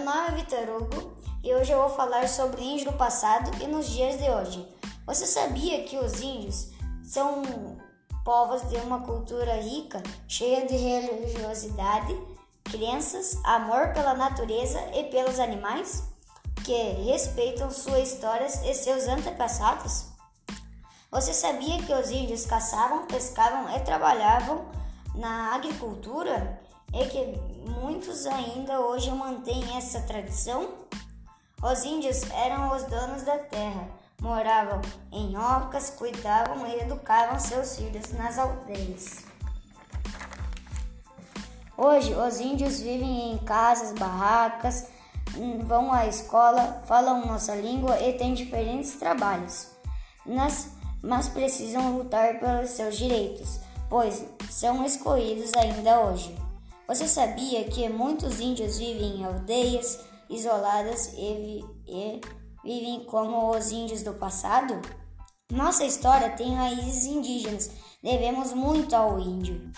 nome é Vitor Hugo e hoje eu vou falar sobre índio no passado e nos dias de hoje. Você sabia que os índios são povos de uma cultura rica, cheia de religiosidade, crenças, amor pela natureza e pelos animais, que respeitam suas histórias e seus antepassados? Você sabia que os índios caçavam, pescavam e trabalhavam na agricultura e que muitos ainda hoje mantêm essa tradição? Os índios eram os donos da terra, moravam em ocas, cuidavam e educavam seus filhos nas aldeias. Hoje, os índios vivem em casas, barracas, vão à escola, falam nossa língua e têm diferentes trabalhos. Nas mas precisam lutar pelos seus direitos, pois são excluídos ainda hoje. Você sabia que muitos índios vivem em aldeias isoladas e, e vivem como os índios do passado? Nossa história tem raízes indígenas, devemos muito ao índio.